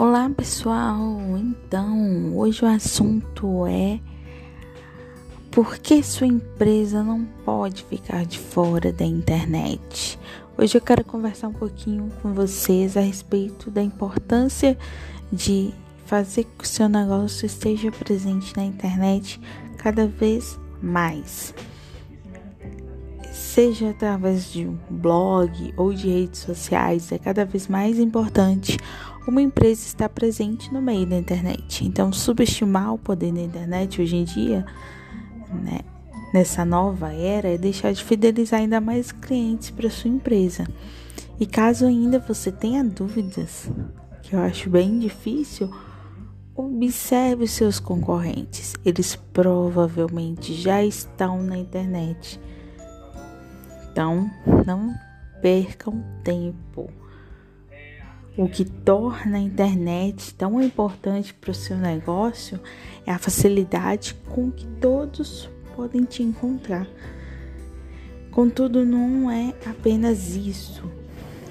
Olá pessoal, então hoje o assunto é por que sua empresa não pode ficar de fora da internet? Hoje eu quero conversar um pouquinho com vocês a respeito da importância de fazer que o seu negócio esteja presente na internet cada vez mais. Seja através de um blog ou de redes sociais, é cada vez mais importante uma empresa estar presente no meio da internet. Então, subestimar o poder da internet hoje em dia, né, nessa nova era, é deixar de fidelizar ainda mais clientes para sua empresa. E caso ainda você tenha dúvidas, que eu acho bem difícil, observe seus concorrentes. Eles provavelmente já estão na internet. Então, não percam tempo. O que torna a internet tão importante para o seu negócio é a facilidade com que todos podem te encontrar. Contudo, não é apenas isso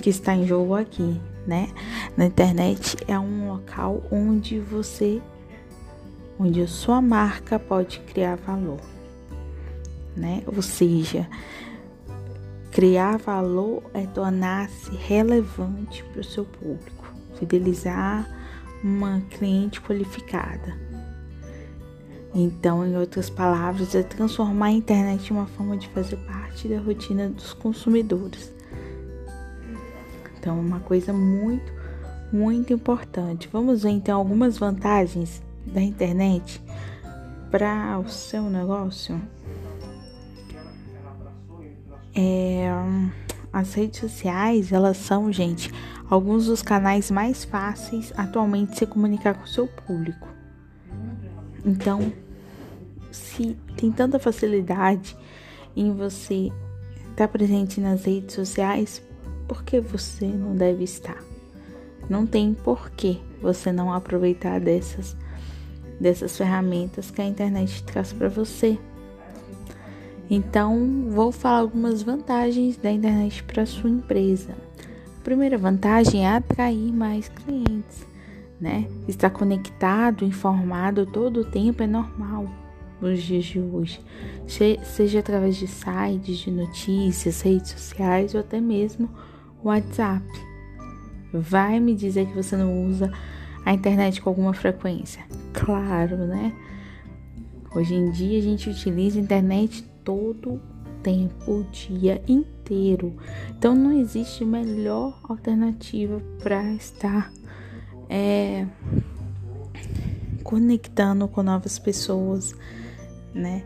que está em jogo aqui, né? Na internet é um local onde você, onde a sua marca pode criar valor, né? Ou seja, Criar valor é tornar-se relevante para o seu público, fidelizar uma cliente qualificada. Então, em outras palavras, é transformar a internet em uma forma de fazer parte da rotina dos consumidores. Então, é uma coisa muito, muito importante. Vamos ver então algumas vantagens da internet para o seu negócio. É, as redes sociais, elas são, gente, alguns dos canais mais fáceis atualmente de se comunicar com o seu público. Então, se tem tanta facilidade em você estar presente nas redes sociais, por que você não deve estar? Não tem por que você não aproveitar dessas dessas ferramentas que a internet traz para você. Então, vou falar algumas vantagens da internet para sua empresa. A primeira vantagem é atrair mais clientes, né? Estar conectado, informado todo o tempo é normal nos dias de hoje, seja através de sites de notícias, redes sociais ou até mesmo WhatsApp. Vai me dizer que você não usa a internet com alguma frequência? Claro, né? Hoje em dia a gente utiliza a internet todo tempo, o dia inteiro. Então não existe melhor alternativa para estar é, conectando com novas pessoas, né?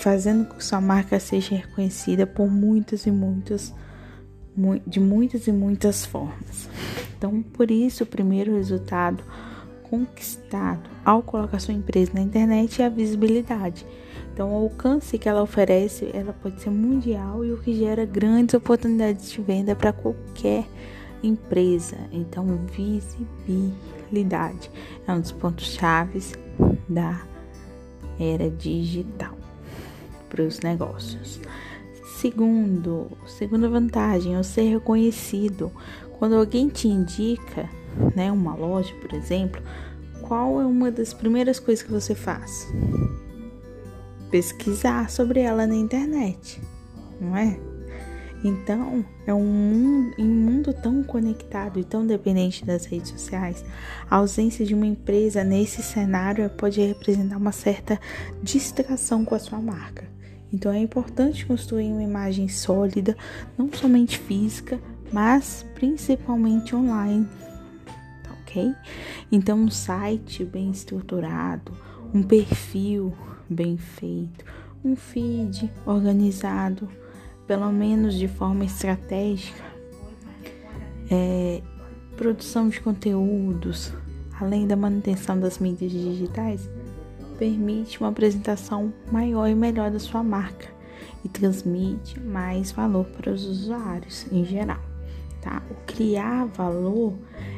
Fazendo com que sua marca seja reconhecida por muitas e muitas, de muitas e muitas formas. Então, por isso, o primeiro resultado conquistado ao colocar sua empresa na internet é a visibilidade. Então, o alcance que ela oferece, ela pode ser mundial e o que gera grandes oportunidades de venda para qualquer empresa. Então, visibilidade é um dos pontos chaves da era digital para os negócios. Segundo, segunda vantagem é ser reconhecido. Quando alguém te indica, né, uma loja, por exemplo, qual é uma das primeiras coisas que você faz? Pesquisar sobre ela na internet, não é? Então, é um mundo, um mundo tão conectado e tão dependente das redes sociais, a ausência de uma empresa nesse cenário pode representar uma certa distração com a sua marca. Então, é importante construir uma imagem sólida, não somente física, mas principalmente online. Tá ok? Então, um site bem estruturado, um perfil bem feito, um feed organizado, pelo menos de forma estratégica, é, produção de conteúdos, além da manutenção das mídias digitais, permite uma apresentação maior e melhor da sua marca e transmite mais valor para os usuários em geral. Tá? O criar valor,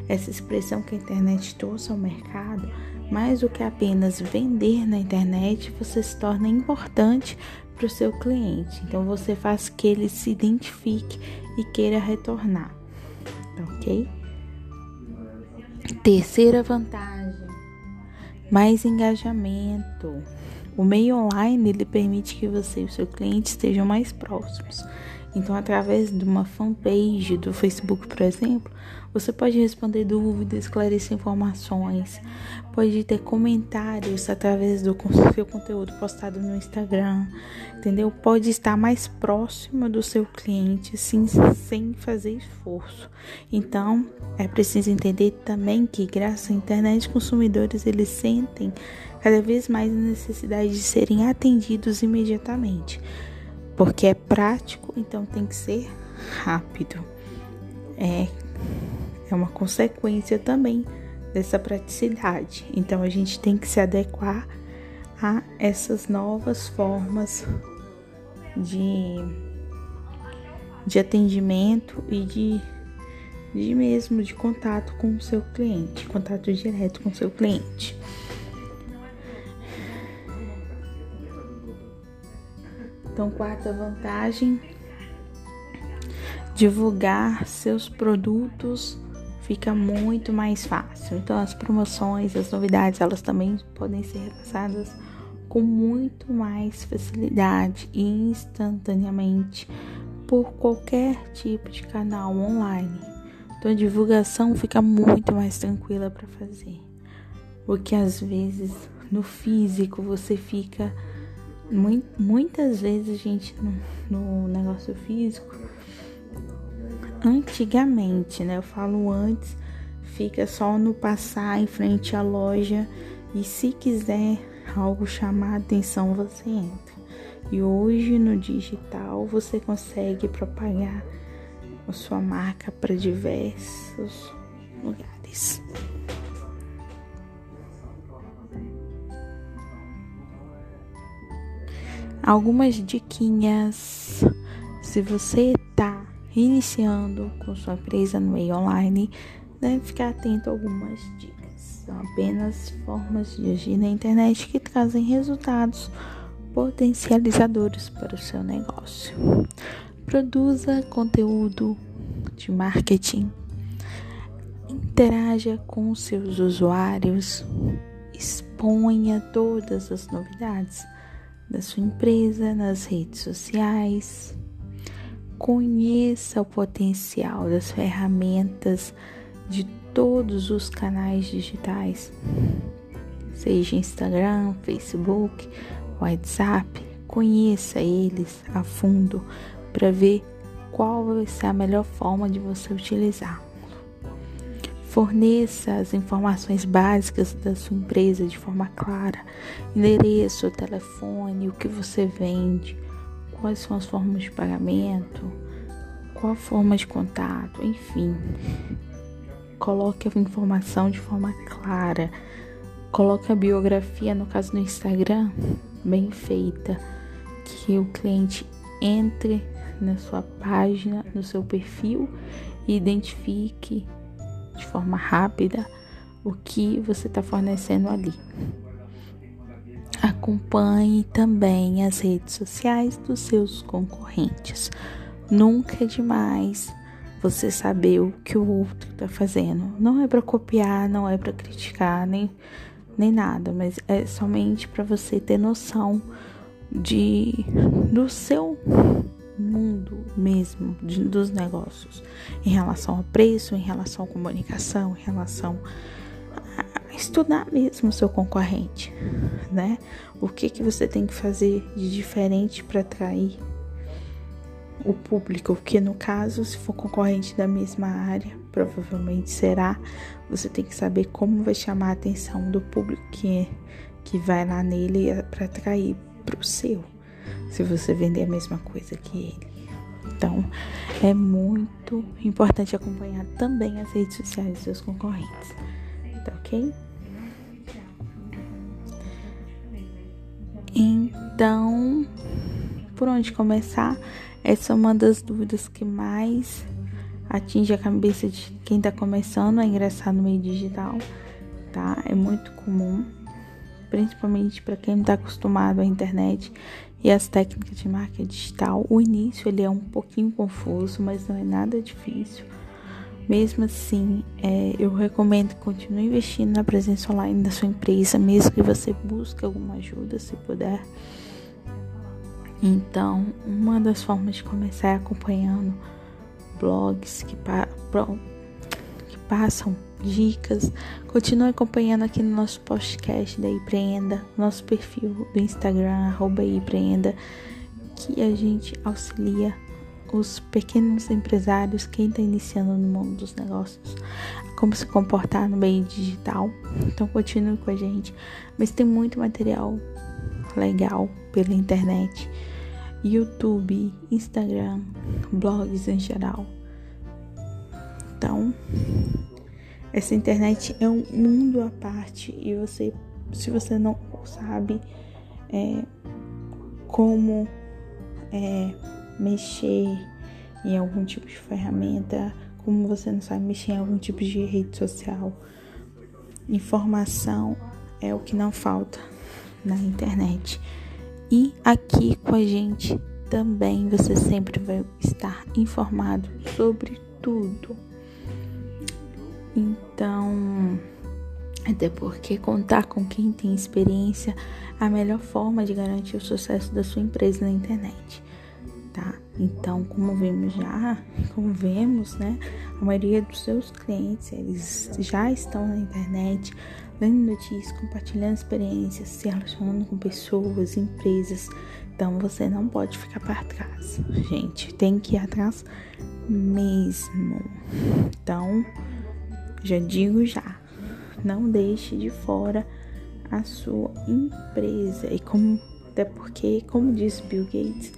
essa expressão que a internet trouxe ao mercado, mais do que apenas vender na internet, você se torna importante para o seu cliente. Então você faz que ele se identifique e queira retornar, tá ok? Terceira vantagem: mais engajamento. O meio online ele permite que você e o seu cliente estejam mais próximos. Então, através de uma fanpage do Facebook, por exemplo, você pode responder dúvidas, esclarecer informações, pode ter comentários através do seu conteúdo postado no Instagram, entendeu? Pode estar mais próximo do seu cliente, assim, sem fazer esforço. Então, é preciso entender também que, graças à internet, consumidores eles sentem cada vez mais a necessidade de serem atendidos imediatamente porque é prático, então tem que ser rápido. É, é uma consequência também dessa praticidade. Então a gente tem que se adequar a essas novas formas de, de atendimento e de, de mesmo de contato com o seu cliente, contato direto com o seu cliente. Então, quarta vantagem: divulgar seus produtos fica muito mais fácil. Então, as promoções, as novidades, elas também podem ser repassadas com muito mais facilidade e instantaneamente por qualquer tipo de canal online. Então, a divulgação fica muito mais tranquila para fazer. Porque às vezes no físico você fica muitas vezes, gente, no, no negócio físico, antigamente, né? Eu falo antes, fica só no passar em frente à loja e se quiser algo chamar a atenção, você entra. E hoje no digital você consegue propagar a sua marca para diversos lugares. Algumas diquinhas. Se você está iniciando com sua empresa no meio online, deve ficar atento a algumas dicas. São apenas formas de agir na internet que trazem resultados potencializadores para o seu negócio. Produza conteúdo de marketing. Interaja com seus usuários. Exponha todas as novidades da sua empresa nas redes sociais. Conheça o potencial das ferramentas de todos os canais digitais, seja Instagram, Facebook, WhatsApp. Conheça eles a fundo para ver qual vai ser a melhor forma de você utilizar. Forneça as informações básicas da sua empresa de forma clara: endereço, telefone, o que você vende, quais são as formas de pagamento, qual a forma de contato, enfim. Coloque a informação de forma clara. Coloque a biografia, no caso do Instagram, bem feita, que o cliente entre na sua página, no seu perfil e identifique de forma rápida o que você está fornecendo ali. Acompanhe também as redes sociais dos seus concorrentes. Nunca é demais você saber o que o outro está fazendo. Não é para copiar, não é para criticar, nem, nem nada, mas é somente para você ter noção de do seu mundo mesmo de, dos negócios, em relação ao preço, em relação à comunicação, em relação a estudar mesmo o seu concorrente, né? O que que você tem que fazer de diferente para atrair o público, porque no caso, se for concorrente da mesma área, provavelmente será, você tem que saber como vai chamar a atenção do público que, que vai lá nele para atrair para o seu se você vender a mesma coisa que ele. Então, é muito importante acompanhar também as redes sociais dos seus concorrentes. Tá ok? Então, por onde começar? Essa é uma das dúvidas que mais atinge a cabeça de quem está começando a ingressar no meio digital, tá? É muito comum, principalmente para quem não está acostumado à internet e as técnicas de marketing digital. O início ele é um pouquinho confuso, mas não é nada difícil. Mesmo assim, é, eu recomendo que continue investindo na presença online da sua empresa, mesmo que você busque alguma ajuda, se puder. Então, uma das formas de começar é acompanhando blogs que, pa que passam dicas. Continue acompanhando aqui no nosso podcast da Empreenda, nosso perfil do Instagram, Empreenda, que a gente auxilia os pequenos empresários, quem está iniciando no mundo dos negócios, como se comportar no meio digital. Então continue com a gente. Mas tem muito material legal pela internet, YouTube, Instagram, blogs em geral. Então, essa internet é um mundo à parte e você, se você não sabe é, como é, mexer em algum tipo de ferramenta, como você não sabe mexer em algum tipo de rede social. Informação é o que não falta na internet. E aqui com a gente também você sempre vai estar informado sobre tudo. Então, até porque contar com quem tem experiência é a melhor forma de garantir o sucesso da sua empresa na internet tá? Então, como vemos já, como vemos, né, a maioria dos seus clientes, eles já estão na internet, lendo notícias, compartilhando experiências, se relacionando com pessoas, empresas. Então, você não pode ficar para trás, gente. Tem que ir atrás mesmo. Então, já digo já, não deixe de fora a sua empresa. E como até porque, como disse Bill Gates,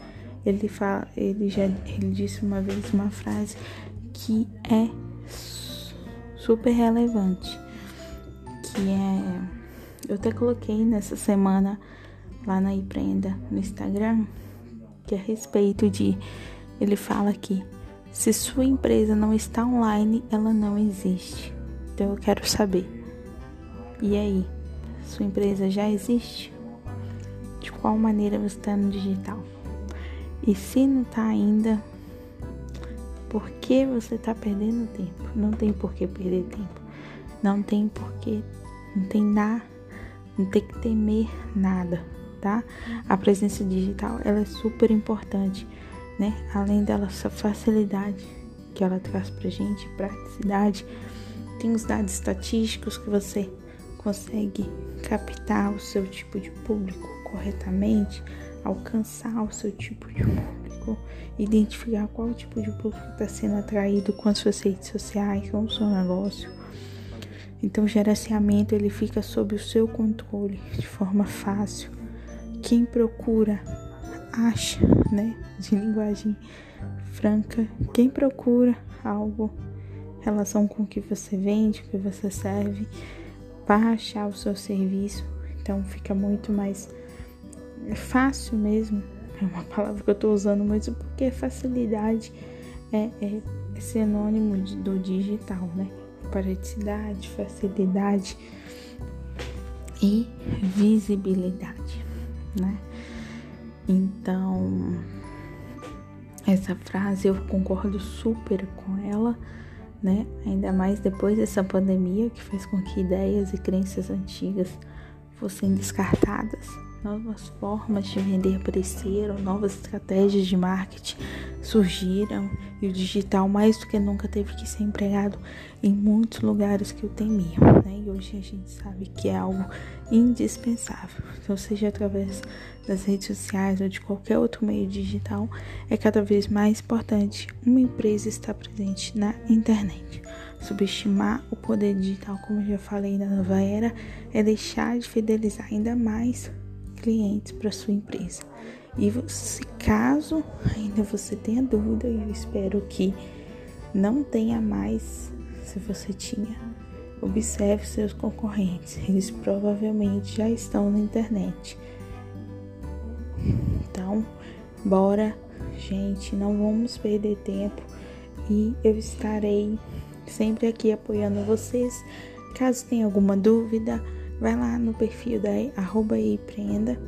ele fala, ele já ele disse uma vez uma frase que é super relevante, que é eu até coloquei nessa semana lá na Empreenda no Instagram, que é a respeito de ele fala que se sua empresa não está online, ela não existe. Então eu quero saber. E aí, sua empresa já existe? De qual maneira você está no digital? E se não tá ainda, por que você tá perdendo tempo? Não tem por que perder tempo. Não tem por que, não tem nada, não tem que temer nada, tá? A presença digital, ela é super importante, né? Além dela, essa facilidade que ela traz pra gente, praticidade, tem os dados estatísticos que você consegue captar o seu tipo de público corretamente alcançar o seu tipo de público, identificar qual tipo de público está sendo atraído com as suas redes sociais, com o seu negócio. Então, o gerenciamento ele fica sob o seu controle de forma fácil. Quem procura acha, né, de linguagem franca, quem procura algo relação com o que você vende, o que você serve, para achar o seu serviço. Então, fica muito mais fácil mesmo, é uma palavra que eu estou usando muito porque facilidade é, é, é sinônimo de, do digital, né? Praticidade, facilidade e visibilidade, né? Então, essa frase eu concordo super com ela, né? Ainda mais depois dessa pandemia que fez com que ideias e crenças antigas fossem descartadas novas formas de vender apareceram, novas estratégias de marketing surgiram e o digital mais do que nunca teve que ser empregado em muitos lugares que o temiam, né? E hoje a gente sabe que é algo indispensável. Então, seja através das redes sociais ou de qualquer outro meio digital, é cada vez mais importante uma empresa estar presente na internet. Subestimar o poder digital, como eu já falei na nova era, é deixar de fidelizar ainda mais clientes para sua empresa. E se caso ainda você tenha dúvida, eu espero que não tenha mais, se você tinha, observe seus concorrentes. Eles provavelmente já estão na internet. Então, bora, gente, não vamos perder tempo e eu estarei sempre aqui apoiando vocês. Caso tenha alguma dúvida, vai lá no perfil da arroba empreenda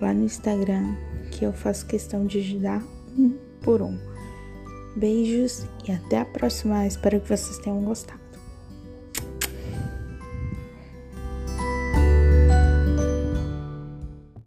lá no Instagram que eu faço questão de ajudar um por um. Beijos e até a próxima. Espero que vocês tenham gostado.